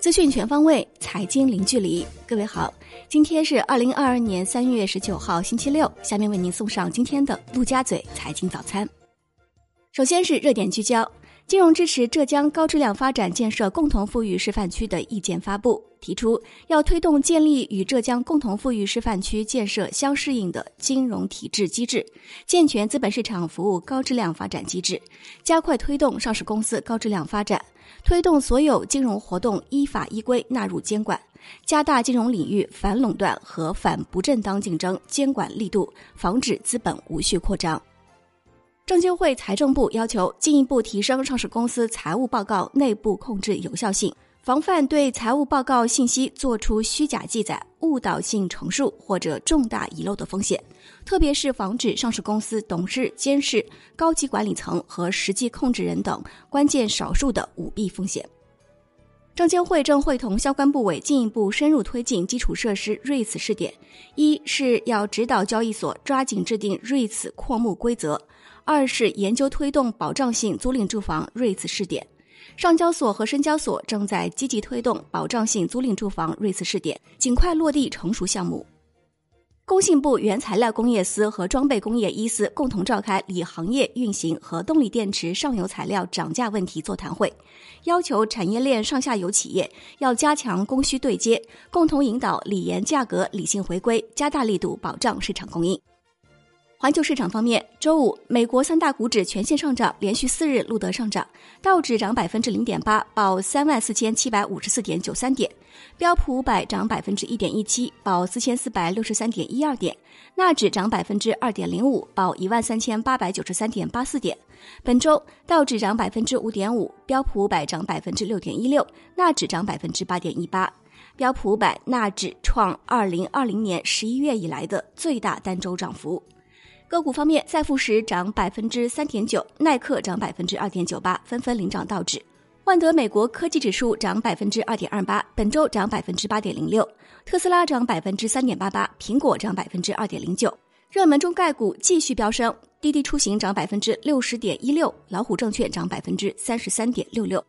资讯全方位，财经零距离。各位好，今天是二零二二年三月十九号，星期六。下面为您送上今天的陆家嘴财经早餐。首先是热点聚焦：金融支持浙江高质量发展建设共同富裕示范区的意见发布，提出要推动建立与浙江共同富裕示范区建设相适应的金融体制机制，健全资本市场服务高质量发展机制，加快推动上市公司高质量发展。推动所有金融活动依法依规纳入监管，加大金融领域反垄断和反不正当竞争监管力度，防止资本无序扩张。证监会、财政部要求进一步提升上市公司财务报告内部控制有效性。防范对财务报告信息作出虚假记载、误导性陈述或者重大遗漏的风险，特别是防止上市公司董事、监事、高级管理层和实际控制人等关键少数的舞弊风险。证监会正会同相关部委进一步深入推进基础设施 REITs 试点，一是要指导交易所抓紧制定 REITs 扩募规则，二是研究推动保障性租赁住房 REITs 试点。上交所和深交所正在积极推动保障性租赁住房瑞次试点，尽快落地成熟项目。工信部原材料工业司和装备工业一司共同召开锂行业运行和动力电池上游材料涨价问题座谈会，要求产业链上下游企业要加强供需对接，共同引导锂盐价格理性回归，加大力度保障市场供应。环球市场方面，周五美国三大股指全线上涨，连续四日录得上涨。道指涨百分之零点八，报三万四千七百五十四点九三点；标普五百涨百分之一点一七，报四千四百六十三点一二点；纳指涨百分之二点零五，报一万三千八百九十三点八四点。本周道指涨百分之五点五，标普五百涨百分之六点一六，纳指涨百分之八点一八。标普五百、纳指创二零二零年十一月以来的最大单周涨幅。个股方面，赛富时涨百分之三点九，耐克涨百分之二点九八，纷纷领涨道指。万德美国科技指数涨百分之二点二八，本周涨百分之八点零六。特斯拉涨百分之三点八八，苹果涨百分之二点零九。热门中概股继续飙升，滴滴出行涨百分之六十点一六，老虎证券涨百分之三十三点六六。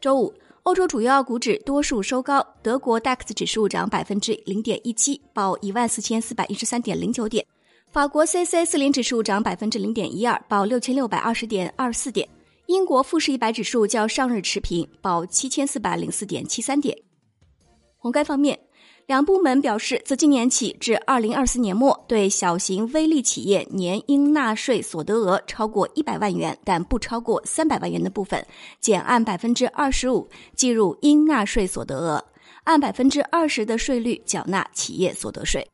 周五，欧洲主要股指多数收高，德国 DAX 指数涨百分之零点一七，报一万四千四百一十三点零九点。法国 C C 四零指数涨百分之零点一二，报六千六百二十点二四点。英国富时一百指数较上日持平，报七千四百零四点七三点。宏观方面，两部门表示，自今年起至二零二四年末，对小型微利企业年应纳税所得额超过一百万元但不超过三百万元的部分，减按百分之二十五计入应纳税所得额，按百分之二十的税率缴纳企业所得税。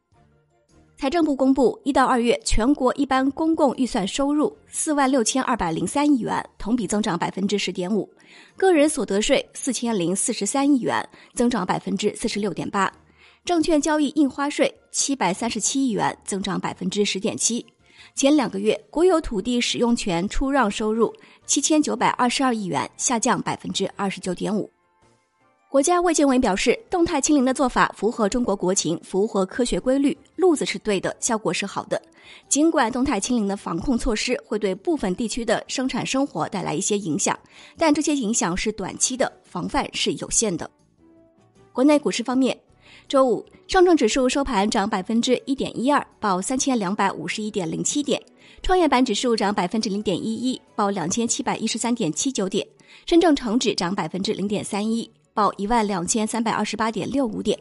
财政部公布，一到二月全国一般公共预算收入四万六千二百零三亿元，同比增长百分之十点五；个人所得税四千零四十三亿元，增长百分之四十六点八；证券交易印花税七百三十七亿元，增长百分之十点七。前两个月国有土地使用权出让收入七千九百二十二亿元，下降百分之二十九点五。国家卫健委表示，动态清零的做法符合中国国情，符合科学规律，路子是对的，效果是好的。尽管动态清零的防控措施会对部分地区的生产生活带来一些影响，但这些影响是短期的，防范是有限的。国内股市方面，周五上证指数收盘涨百分之一点一二，报三千两百五十一点零七点；创业板指数涨百分之零点一一，报两千七百一十三点七九点；深证成指涨百分之零点三一。报一万两千三百二十八点六五点，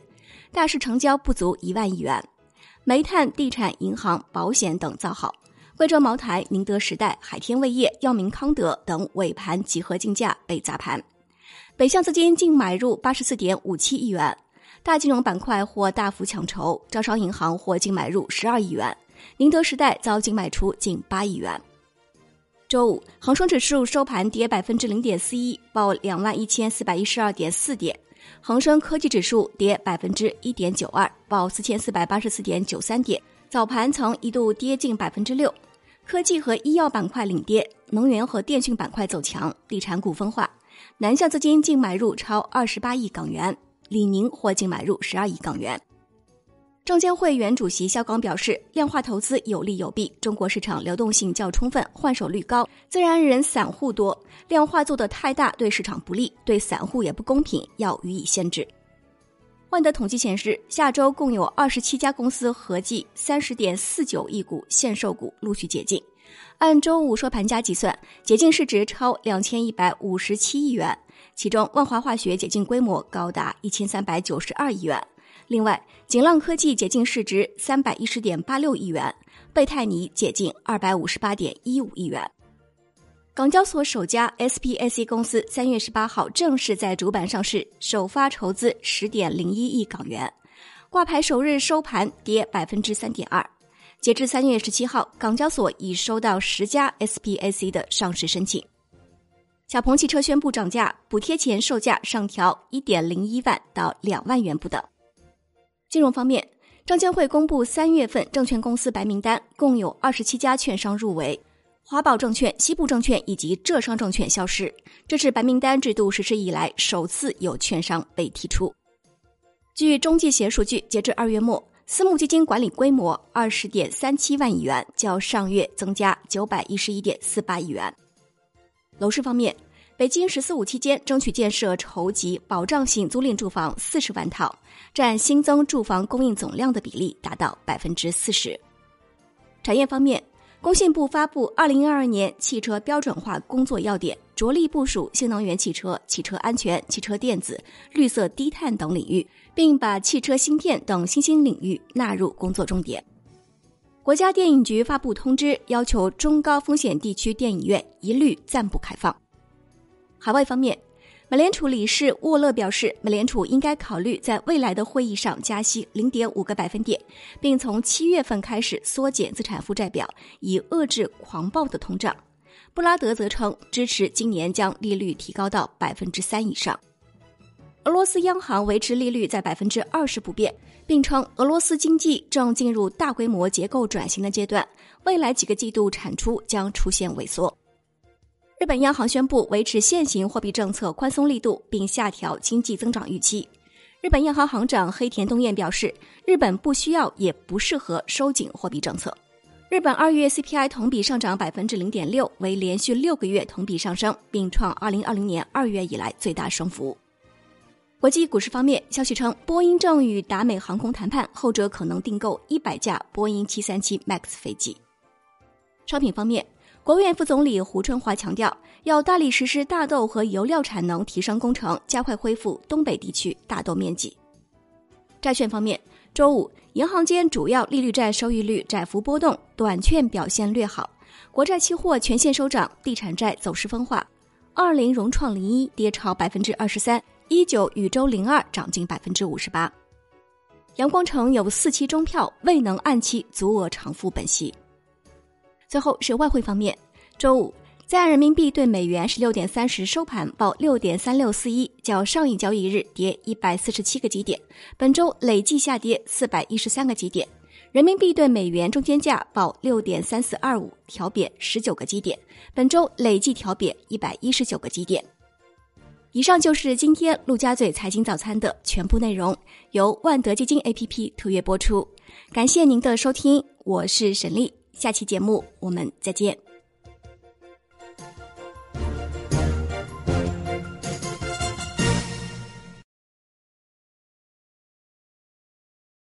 大市成交不足一万亿元。煤炭、地产、银行、保险等造好。贵州茅台、宁德时代、海天味业、药明康德等尾盘集合竞价被砸盘。北向资金净买入八十四点五七亿元。大金融板块或大幅抢筹，招商银行或净买入十二亿元，宁德时代遭净卖出近八亿元。周五，恒生指数收盘跌百分之零点四一，报两万一千四百一十二点四点；恒生科技指数跌百分之一点九二，报四千四百八十四点九三点。早盘曾一度跌近百分之六，科技和医药板块领跌，能源和电讯板块走强，地产股分化。南向资金净买入超二十八亿港元，李宁获净买入十二亿港元。证监会原主席肖钢表示，量化投资有利有弊，中国市场流动性较充分，换手率高，自然人散户多，量化做得太大对市场不利，对散户也不公平，要予以限制。万德统计显示，下周共有二十七家公司合计三十点四九亿股限售股陆续解禁，按周五收盘价计算，解禁市值超两千一百五十七亿元，其中万华化学解禁规模高达一千三百九十二亿元。另外，景浪科技解禁市值三百一十点八六亿元，贝泰尼解禁二百五十八点一五亿元。港交所首家 SPAC 公司三月十八号正式在主板上市，首发筹资十点零一亿港元，挂牌首日收盘跌百分之三点二。截至三月十七号，港交所已收到十家 SPAC 的上市申请。小鹏汽车宣布涨价，补贴前售价上调一点零一万到两万元不等。金融方面，证监会公布三月份证券公司白名单，共有二十七家券商入围，华宝证券、西部证券以及浙商证券消失。这是白名单制度实施以来首次有券商被剔出。据中计协数据，截至二月末，私募基金管理规模二十点三七万亿元，较上月增加九百一十一点四八亿元。楼市方面。北京“十四五”期间，争取建设筹集保障性租赁住房四十万套，占新增住房供应总量的比例达到百分之四十。产业方面，工信部发布二零二二年汽车标准化工作要点，着力部署新能源汽车、汽车安全、汽车电子、绿色低碳等领域，并把汽车芯片等新兴领域纳入工作重点。国家电影局发布通知，要求中高风险地区电影院一律暂不开放。海外方面，美联储理事沃勒表示，美联储应该考虑在未来的会议上加息零点五个百分点，并从七月份开始缩减资产负债表，以遏制狂暴的通胀。布拉德则称支持今年将利率提高到百分之三以上。俄罗斯央行维持利率在百分之二十不变，并称俄罗斯经济正进入大规模结构转型的阶段，未来几个季度产出将出现萎缩。日本央行宣布维持现行货币政策宽松力度，并下调经济增长预期。日本央行行长黑田东彦表示，日本不需要也不适合收紧货币政策。日本二月 CPI 同比上涨百分之零点六，为连续六个月同比上升，并创二零二零年二月以来最大升幅。国际股市方面，消息称，波音正与达美航空谈判，后者可能订购一百架波音七三七 MAX 飞机。商品方面。国务院副总理胡春华强调，要大力实施大豆和油料产能提升工程，加快恢复东北地区大豆面积。债券方面，周五银行间主要利率债收益率窄幅波动，短券表现略好，国债期货全线收涨，地产债走势分化。二零融创零一跌超百分之二十三，一九宇宙零二涨近百分之五十八。阳光城有四期中票未能按期足额偿付本息。最后是外汇方面，周五在岸人民币对美元十六点三十收盘报六点三六四一，较上一交易日跌一百四十七个基点，本周累计下跌四百一十三个基点。人民币对美元中间价报六点三四二五，调贬十九个基点，本周累计调贬一百一十九个基点。以上就是今天陆家嘴财经早餐的全部内容，由万德基金 A P P 特约播出，感谢您的收听，我是沈丽。下期节目我们再见。